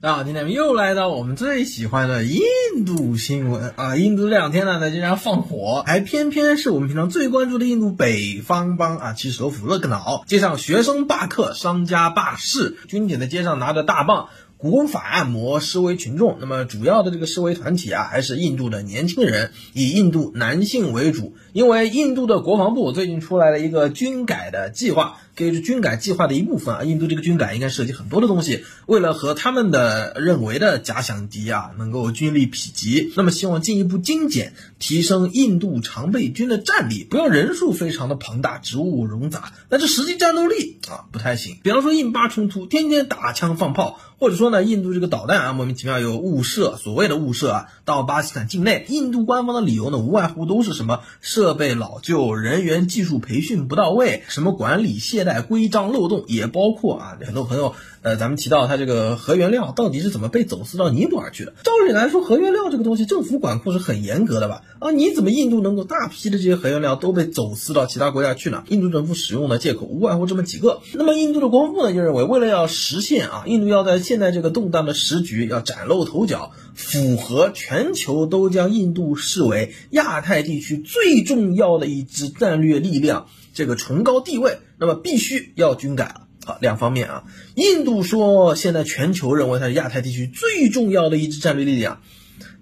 大家好，今天又来到我们最喜欢的印度新闻啊！印度这两天呢在街上放火，还偏偏是我们平常最关注的印度北方邦啊，其首府勒克瑙，街上学生罢课，商家罢市，军警在街上拿着大棒。古法按摩示威群众，那么主要的这个示威团体啊，还是印度的年轻人，以印度男性为主。因为印度的国防部最近出来了一个军改的计划，给是军改计划的一部分啊。印度这个军改应该涉及很多的东西，为了和他们的认为的假想敌啊能够军力匹敌，那么希望进一步精简，提升印度常备军的战力，不要人数非常的庞大，植物冗杂，但是实际战斗力啊不太行。比方说印巴冲突，天天打枪放炮。或者说呢，印度这个导弹啊，莫名其妙有误射，所谓的误射啊，到巴基斯坦境内，印度官方的理由呢，无外乎都是什么设备老旧、人员技术培训不到位，什么管理懈怠、规章漏洞，也包括啊，很多朋友。呃，咱们提到它这个核原料到底是怎么被走私到尼泊尔去的？照理来说，核原料这个东西政府管控是很严格的吧？啊，你怎么印度能够大批的这些核原料都被走私到其他国家去呢？印度政府使用的借口无外乎这么几个。那么印度的国防部呢就认为，为了要实现啊，印度要在现在这个动荡的时局要崭露头角，符合全球都将印度视为亚太地区最重要的一支战略力量这个崇高地位，那么必须要军改了。两方面啊，印度说现在全球认为它是亚太地区最重要的一支战略力量，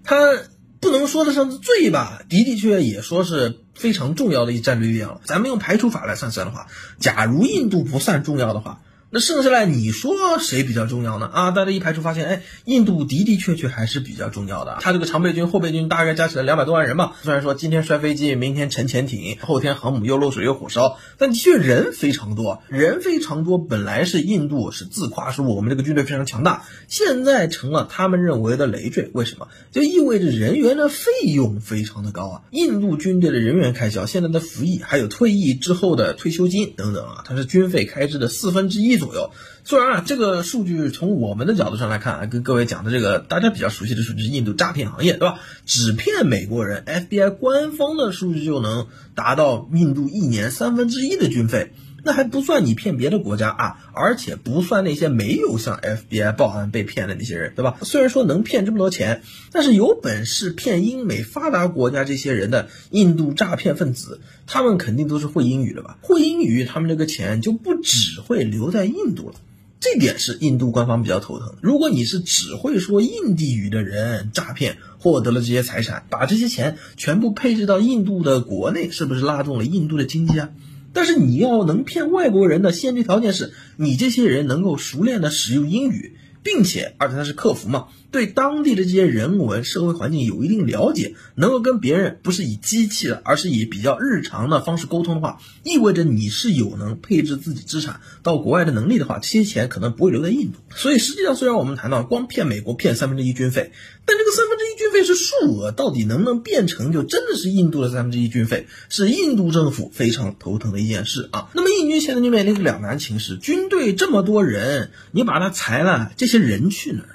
它不能说得上是最吧，的的确也说是非常重要的一战略力量。咱们用排除法来算算的话，假如印度不算重要的话。那剩下来你说谁比较重要呢？啊，大家一排除发现，哎，印度的的确确还是比较重要的。他这个常备军、后备军大概加起来两百多万人吧。虽然说今天摔飞机，明天沉潜艇，后天航母又漏水又火烧，但的确人非常多，人非常多。本来是印度是自夸说我们这个军队非常强大，现在成了他们认为的累赘。为什么？就意味着人员的费用非常的高啊。印度军队的人员开销，现在的服役还有退役之后的退休金等等啊，它是军费开支的四分之一。左右，虽然啊，这个数据从我们的角度上来看啊，跟各位讲的这个大家比较熟悉的数据是印度诈骗行业，对吧？只骗美国人，FBI 官方的数据就能达到印度一年三分之一的军费。那还不算你骗别的国家啊，而且不算那些没有向 FBI 报案被骗的那些人，对吧？虽然说能骗这么多钱，但是有本事骗英美发达国家这些人的印度诈骗分子，他们肯定都是会英语的吧？会英语，他们这个钱就不只会留在印度了，这点是印度官方比较头疼。如果你是只会说印地语的人诈骗获得了这些财产，把这些钱全部配置到印度的国内，是不是拉动了印度的经济啊？但是你要能骗外国人的先决条件是你这些人能够熟练的使用英语，并且而且他是客服嘛，对当地的这些人文社会环境有一定了解，能够跟别人不是以机器的，而是以比较日常的方式沟通的话，意味着你是有能配置自己资产到国外的能力的话，这些钱可能不会留在印度。所以实际上，虽然我们谈到光骗美国骗三分之一军费，但这个三分之一军费是数额，到底能不能变成就真的是印度的三分之一军费，是印度政府非常头疼的一件事啊。那么印军现在就面临着两难情势，军队这么多人，你把他裁了，这些人去哪儿？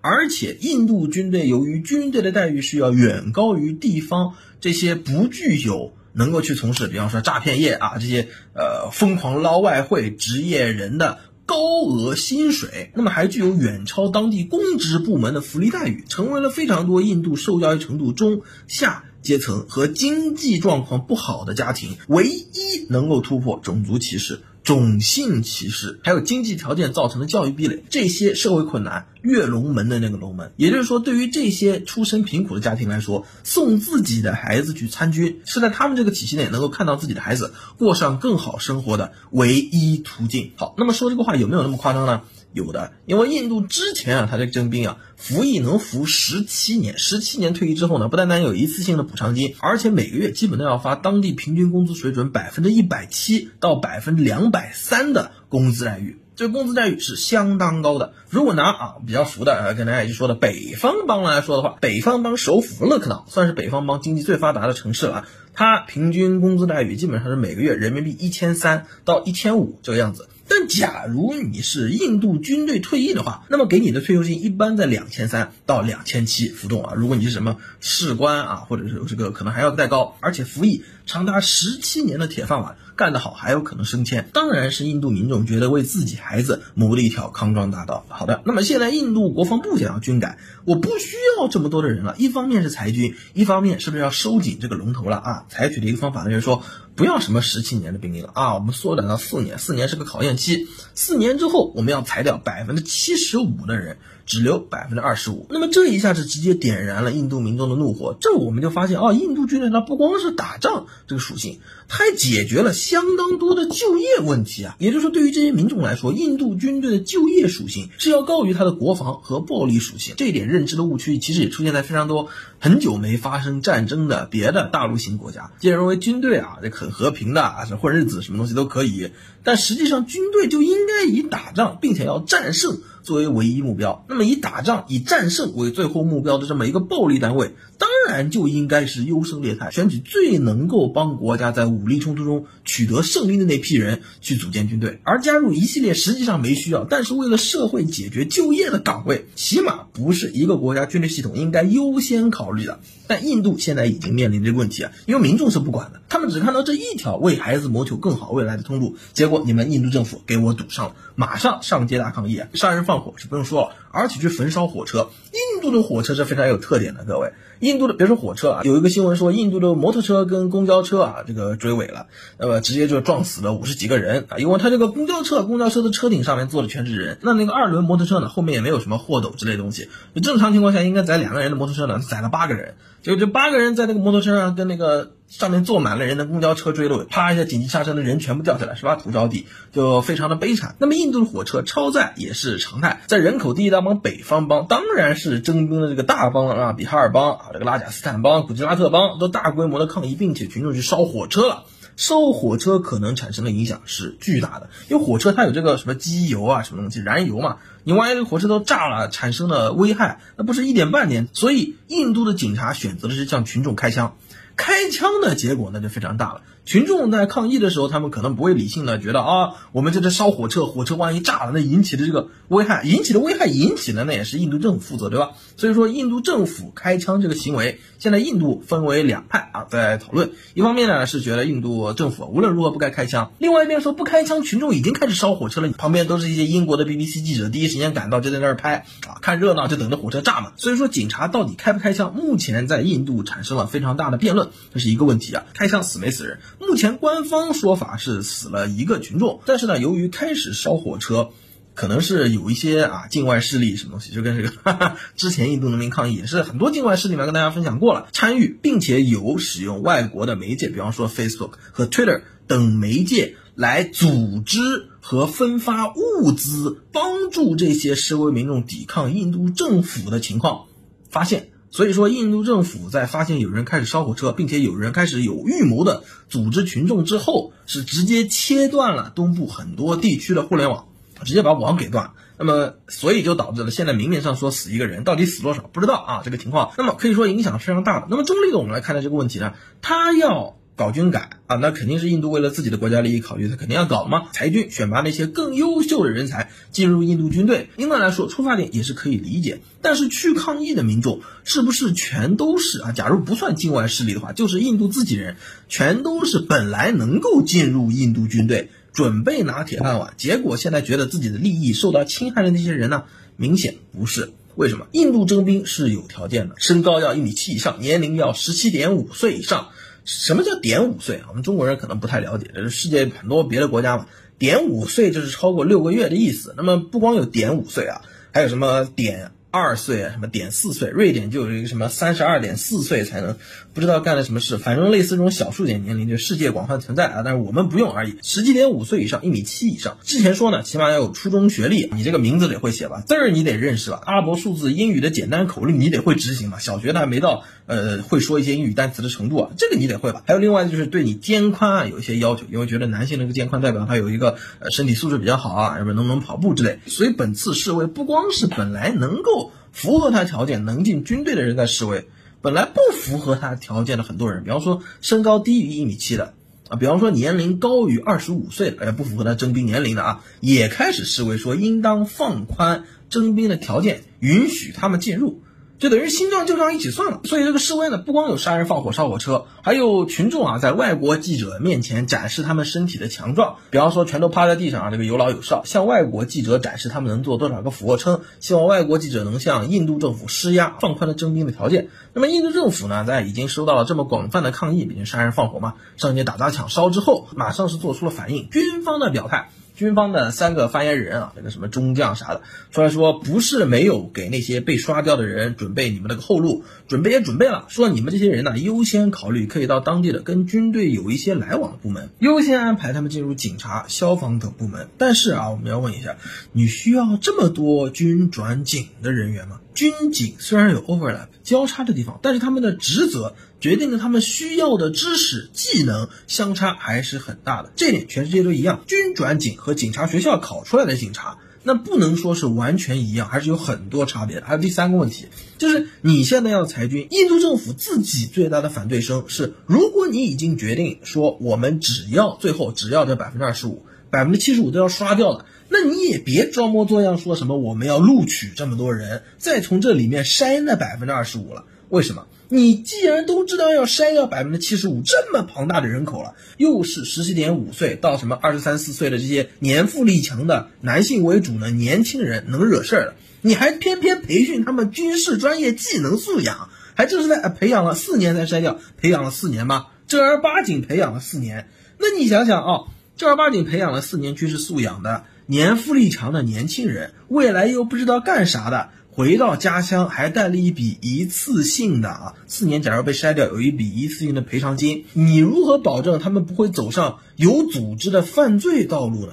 而且印度军队由于军队的待遇是要远高于地方这些不具有能够去从事，比方说诈骗业啊这些呃疯狂捞外汇职业人的。高额薪水，那么还具有远超当地公职部门的福利待遇，成为了非常多印度受教育程度中下阶层和经济状况不好的家庭唯一能够突破种族歧视。种姓歧视，还有经济条件造成的教育壁垒，这些社会困难跃龙门的那个龙门。也就是说，对于这些出身贫苦的家庭来说，送自己的孩子去参军，是在他们这个体系内能够看到自己的孩子过上更好生活的唯一途径。好，那么说这个话有没有那么夸张呢？有的，因为印度之前啊，他这个征兵啊，服役能服十七年，十七年退役之后呢，不单单有一次性的补偿金，而且每个月基本都要发当地平均工资水准百分之一百七到百分之两百三的工资待遇，这个工资待遇是相当高的。如果拿啊比较熟的呃跟大家一直说的北方邦来说的话，北方邦首府勒克瑙算是北方邦经济最发达的城市了，它平均工资待遇基本上是每个月人民币一千三到一千五这个样子。但假如你是印度军队退役的话，那么给你的退休金一般在两千三到两千七浮动啊。如果你是什么士官啊，或者是这个可能还要再高，而且服役长达十七年的铁饭碗，干得好还有可能升迁。当然是印度民众觉得为自己孩子谋了一条康庄大道。好的，那么现在印度国防部想要军改，我不需要这么多的人了。一方面是裁军，一方面是不是要收紧这个龙头了啊？采取的一个方法呢，就是说不要什么十七年的兵力了啊，我们缩短到四年，四年是个考验期，四年之后我们要裁掉百分之七十五的人。只留百分之二十五，那么这一下子直接点燃了印度民众的怒火。这我们就发现啊，印度军队它不光是打仗这个属性，它还解决了相当多的就业问题啊。也就是说，对于这些民众来说，印度军队的就业属性是要高于它的国防和暴力属性。这一点认知的误区，其实也出现在非常多很久没发生战争的别的大陆型国家，竟然认为军队啊这很和平的啊，是混日子，什么东西都可以。但实际上，军队就应该以打仗并且要战胜作为唯一目标。那么，以打仗、以战胜为最后目标的这么一个暴力单位，当然就应该是优胜劣汰，选取最能够帮国家在武力冲突中取得胜利的那批人去组建军队，而加入一系列实际上没需要，但是为了社会解决就业的岗位，起码不是一个国家军队系统应该优先考虑的。但印度现在已经面临这个问题啊，因为民众是不管的，他们只看到这一条为孩子谋求更好未来的通路，结果你们印度政府给我堵上了，马上上街大抗议，杀人放火是不用说了，而且去焚烧火车。印度的火车是非常有特点的，各位，印度的别说火车啊，有一个新闻说印度的摩托车跟公交车啊这个追尾了，那么直接就撞死了五十几个人。啊，因为他这个公交车，公交车的车顶上面坐的全是人，那那个二轮摩托车呢，后面也没有什么货斗之类东西，正常情况下应该载两个人的摩托车呢，载了八个人。就这八个人在那个摩托车上，跟那个上面坐满了人的公交车追了尾，啪一下紧急刹车，的人全部掉下来，是吧？土着地，就非常的悲惨。那么印度的火车超载也是常态，在人口第一大邦北方邦，当然是征兵的这个大邦啊，比哈尔邦啊，这个拉贾斯坦邦、古吉拉特邦都大规模的抗议，并且群众去烧火车了。受火车可能产生的影响是巨大的，因为火车它有这个什么机油啊，什么东西燃油嘛，你万一火车都炸了，产生的危害，那不是一点半点。所以印度的警察选择的是向群众开枪，开枪的结果那就非常大了。群众在抗议的时候，他们可能不会理性的觉得啊，我们这是烧火车，火车万一炸了，那引起的这个危害，引起的危害引起的那也是印度政府负责，对吧？所以说，印度政府开枪这个行为，现在印度分为两派啊，在讨论。一方面呢是觉得印度政府无论如何不该开枪，另外一边说不开枪，群众已经开始烧火车了，旁边都是一些英国的 BBC 记者，第一时间赶到就在那儿拍啊，看热闹就等着火车炸嘛。所以说，警察到底开不开枪，目前在印度产生了非常大的辩论，这是一个问题啊，开枪死没死人？目前官方说法是死了一个群众，但是呢，由于开始烧火车，可能是有一些啊境外势力什么东西，就跟这个 哈哈之前印度农民抗议也是很多境外势力嘛，跟大家分享过了，参与并且有使用外国的媒介，比方说 Facebook 和 Twitter 等媒介来组织和分发物资，帮助这些示威民众抵抗印度政府的情况发现。所以说，印度政府在发现有人开始烧火车，并且有人开始有预谋的组织群众之后，是直接切断了东部很多地区的互联网，直接把网给断。那么，所以就导致了现在明面上说死一个人，到底死多少不知道啊，这个情况。那么可以说影响非常大的。那么中立的我们来看待这个问题呢，他要。搞军改啊，那肯定是印度为了自己的国家利益考虑，他肯定要搞嘛。裁军，选拔那些更优秀的人才进入印度军队。另外来说，出发点也是可以理解。但是去抗议的民众是不是全都是啊？假如不算境外势力的话，就是印度自己人，全都是本来能够进入印度军队，准备拿铁饭碗，结果现在觉得自己的利益受到侵害的那些人呢？明显不是。为什么？印度征兵是有条件的，身高要一米七以上，年龄要十七点五岁以上。什么叫点五岁啊？我们中国人可能不太了解，这是世界很多别的国家嘛。点五岁就是超过六个月的意思。那么不光有点五岁啊，还有什么点？二岁啊，什么点四岁？瑞典就有一个什么三十二点四岁才能，不知道干了什么事，反正类似这种小数点年龄，就世界广泛存在啊，但是我们不用而已。十七点五岁以上，一米七以上。之前说呢，起码要有初中学历，你这个名字得会写吧，字儿你得认识吧，阿拉伯数字、英语的简单口令你得会执行吧，小学的还没到呃会说一些英语单词的程度啊，这个你得会吧。还有另外就是对你肩宽啊有一些要求，因为觉得男性这个肩宽代表他有一个呃身体素质比较好啊，什么能不能跑步之类。所以本次示威不光是本来能够。符合他条件能进军队的人在示威，本来不符合他条件的很多人，比方说身高低于一米七的啊，比方说年龄高于二十五岁的，哎，不符合他征兵年龄的啊，也开始示威，说应当放宽征兵的条件，允许他们进入。就等于新账旧账一起算了。所以这个示威呢，不光有杀人放火烧火车，还有群众啊在外国记者面前展示他们身体的强壮，比方说全都趴在地上啊，这个有老有少，向外国记者展示他们能做多少个俯卧撑，希望外国记者能向印度政府施压，放宽了征兵的条件。那么印度政府呢，在已经收到了这么广泛的抗议，毕竟杀人放火嘛，上街打砸抢烧之后，马上是做出了反应，军方的表态。军方的三个发言人啊，那个什么中将啥的，出来说不是没有给那些被刷掉的人准备你们那个后路，准备也准备了，说你们这些人呢，优先考虑可以到当地的跟军队有一些来往的部门，优先安排他们进入警察、消防等部门。但是啊，我们要问一下，你需要这么多军转警的人员吗？军警虽然有 overlap 交叉的地方，但是他们的职责决定了他们需要的知识技能相差还是很大的。这点全世界都一样，军转警和警察学校考出来的警察，那不能说是完全一样，还是有很多差别的。还有第三个问题，就是你现在要裁军，印度政府自己最大的反对声是：如果你已经决定说我们只要最后只要这百分之二十五，百分之七十五都要刷掉了。那你也别装模作样说什么我们要录取这么多人，再从这里面筛那百分之二十五了。为什么？你既然都知道要筛掉百分之七十五这么庞大的人口了，又是十七点五岁到什么二十三四岁的这些年富力强的男性为主的年轻人能惹事儿的，你还偏偏培训他们军事专业技能素养，还就是在培养了四年才筛掉，培养了四年吗？正儿八经培养了四年，那你想想啊，正儿八经培养了四年军事素养的。年富力强的年轻人，未来又不知道干啥的，回到家乡还带了一笔一次性的啊，四年假如被筛掉，有一笔一次性的赔偿金，你如何保证他们不会走上有组织的犯罪道路呢？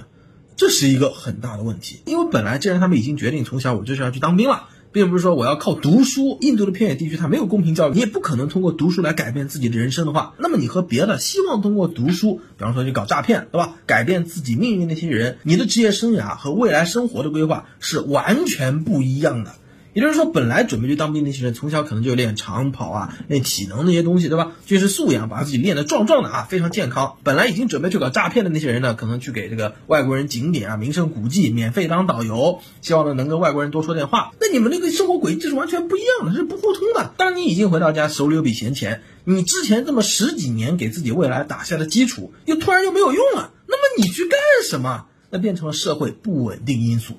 这是一个很大的问题，因为本来既然他们已经决定从小我就是要去当兵了。并不是说我要靠读书，印度的偏远地区它没有公平教育，你也不可能通过读书来改变自己的人生的话，那么你和别的希望通过读书，比方说去搞诈骗，对吧？改变自己命运那些人，你的职业生涯和未来生活的规划是完全不一样的。也就是说，本来准备去当兵那些人，从小可能就练长跑啊，练体能那些东西，对吧？军事素养，把自己练得壮壮的啊，非常健康。本来已经准备去搞诈骗的那些人呢，可能去给这个外国人景点啊、名胜古迹免费当导游，希望呢能跟外国人多说点话。那你们那个生活轨迹是完全不一样的，是不互通的。当你已经回到家，手里有笔闲钱，你之前这么十几年给自己未来打下的基础，又突然又没有用了，那么你去干什么？那变成了社会不稳定因素。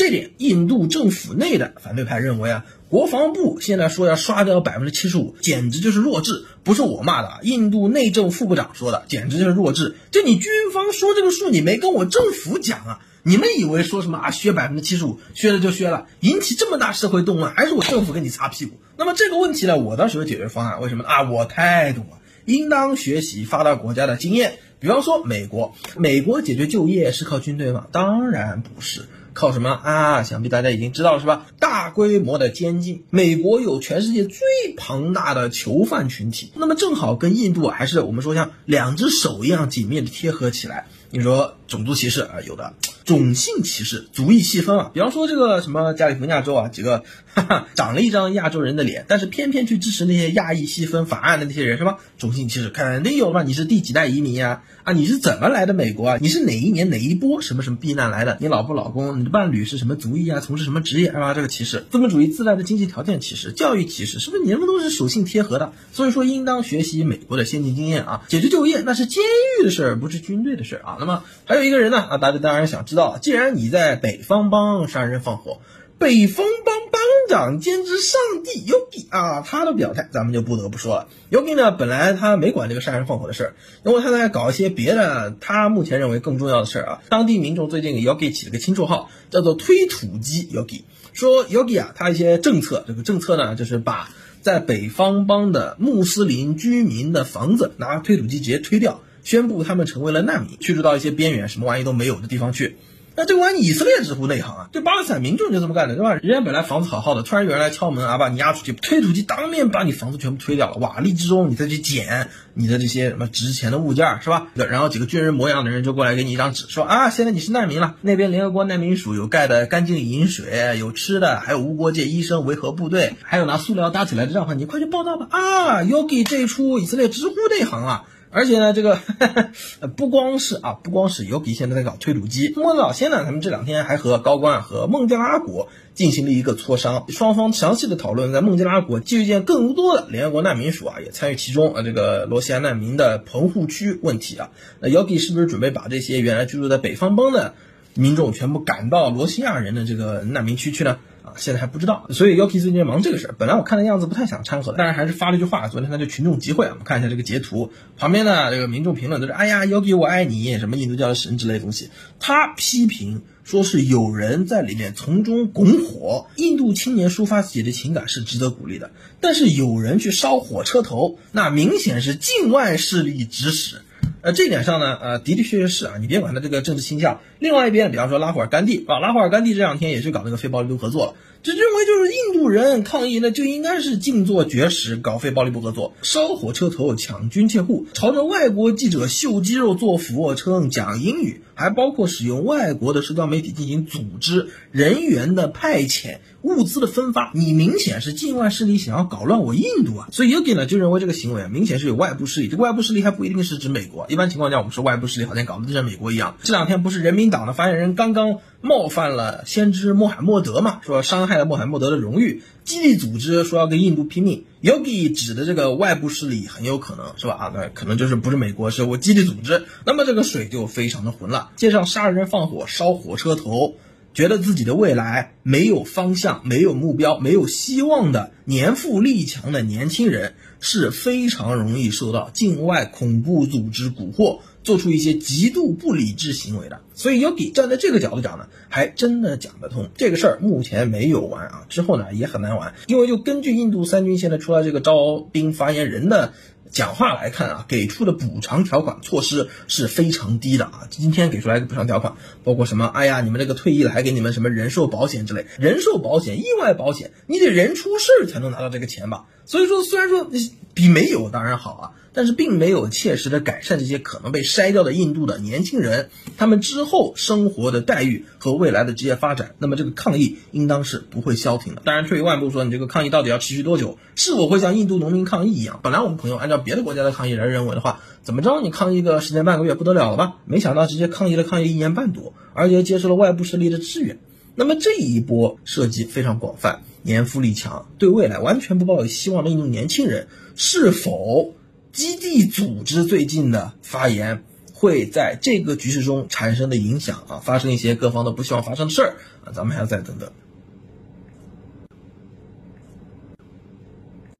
这点，印度政府内的反对派认为啊，国防部现在说要刷掉百分之七十五，简直就是弱智。不是我骂的，印度内政副部长说的，简直就是弱智。就你军方说这个数，你没跟我政府讲啊？你们以为说什么啊，削百分之七十五，削了就削了，引起这么大社会动乱，还是我政府给你擦屁股？那么这个问题呢，我倒是有解决方案。为什么啊？我太懂了，应当学习发达国家的经验。比方说美国，美国解决就业是靠军队吗？当然不是。靠什么啊？想必大家已经知道了是吧？大规模的监禁，美国有全世界最庞大的囚犯群体，那么正好跟印度还是我们说像两只手一样紧密的贴合起来。你说种族歧视啊，有的种姓歧视，族裔细分啊。比方说这个什么加利福尼亚州啊，几个 哈哈长了一张亚洲人的脸，但是偏偏去支持那些亚裔细分法案的那些人是吧？种姓歧视肯定有吧？你是第几代移民呀？啊，你是怎么来的美国啊？你是哪一年哪一波什么什么避难来的？你老婆老公、你的伴侣是什么族裔啊？从事什么职业是吧？这个歧视，资本主义自带的经济条件歧视，教育歧视，是不是你们都是属性贴合的？所以说应当学习美国的先进经验啊，解决就业那是监狱的事儿，不是军队的事儿啊。那么还有一个人呢啊，大家当然想知道，既然你在北方帮杀人放火，北方帮帮长兼之上帝 Yogi 啊，他的表态咱们就不得不说了。Yogi 呢，本来他没管这个杀人放火的事儿，因为他在搞一些别的，他目前认为更重要的事儿啊。当地民众最近给 Yogi 起了个新绰号，叫做推土机 Yogi，说 Yogi 啊，他一些政策，这个政策呢，就是把在北方帮的穆斯林居民的房子拿推土机直接推掉。宣布他们成为了难民，驱逐到一些边缘、什么玩意都没有的地方去。那这玩意以色列直呼内行啊！这巴勒斯坦民众就这么干的，对吧？人家本来房子好好的，突然有人来敲门啊，把你押出去，推土机当面把你房子全部推掉了。瓦砾之中，你再去捡你的这些什么值钱的物件，是吧？然后几个军人模样的人就过来给你一张纸，说啊，现在你是难民了。那边联合国难民署有盖的干净饮水，有吃的，还有无国界医生维和部队，还有拿塑料搭起来的帐篷，你快去报道吧！啊，Yogi 这一出以色列直呼内行啊！而且呢，这个 不光是啊，不光是 Yogi 现在在搞推土机，莫德老先呢，他们这两天还和高官和孟加拉国进行了一个磋商，双方详细的讨论在孟加拉国基建更多的联合国难民署啊也参与其中啊，这个罗西亚难民的棚户区问题啊，那 Yogi 是不是准备把这些原来居住在北方邦的民众全部赶到罗西亚人的这个难民区去呢？现在还不知道，所以 Yoki 最近忙这个事儿。本来我看的样子不太想掺和的，但是还是发了一句话。昨天他就群众集会啊，我们看一下这个截图。旁边呢，这个民众评论都是：“哎呀，Yoki 我爱你，什么印度教的神之类的东西。”他批评说是有人在里面从中拱火。印度青年抒发自己的情感是值得鼓励的，但是有人去烧火车头，那明显是境外势力指使。呃，这点上呢，呃，的的确确是啊，你别管他这个政治倾向。另外一边，比方说拉胡尔甘地啊，拉胡尔甘地这两天也是搞那个非暴力不合作了，就认为就是印度人抗议呢，就应该是静坐绝食，搞非暴力不合作，烧火车头，抢军械库，朝着外国记者秀肌肉、做俯卧撑、讲英语，还包括使用外国的社交媒体进行组织人员的派遣、物资的分发，你明显是境外势力想要搞乱我印度啊！所以 Yogi 呢就认为这个行为啊，明显是有外部势力。这个外部势力还不一定是指美国，一般情况下我们说外部势力好像搞得就像美国一样。这两天不是人民党的发言人刚刚冒犯了先知穆罕默德嘛？说伤害了穆罕默德的荣誉，基地组织说要跟印度拼命。Yogi 指的这个外部势力很有可能是吧？啊，那可能就是不是美国，是我基地组织。那么这个水就非常的浑了。街上杀人放火烧火车头，觉得自己的未来没有方向、没有目标、没有希望的年富力强的年轻人，是非常容易受到境外恐怖组织蛊惑。做出一些极度不理智行为的，所以 Yogi 站在这个角度讲呢，还真的讲得通。这个事儿目前没有完啊，之后呢也很难完，因为就根据印度三军现在出来这个招兵发言人的讲话来看啊，给出的补偿条款措施是非常低的啊。今天给出来一个补偿条款，包括什么？哎呀，你们这个退役了还给你们什么人寿保险之类，人寿保险、意外保险，你得人出事儿才能拿到这个钱吧？所以说，虽然说比没有当然好啊。但是并没有切实的改善这些可能被筛掉的印度的年轻人，他们之后生活的待遇和未来的职业发展。那么这个抗议应当是不会消停的。当然，退一万步说，你这个抗议到底要持续多久？是否会像印度农民抗议一样？本来我们朋友按照别的国家的抗议人认为的话，怎么着你抗议个十年半个月不得了了吧？没想到直接抗议了抗议一年半多，而且接受了外部势力的支援。那么这一波涉及非常广泛，年富力强，对未来完全不抱有希望的印度年轻人是否？基地组织最近的发言会在这个局势中产生的影响啊，发生一些各方都不希望发生的事儿啊，咱们还要再等等。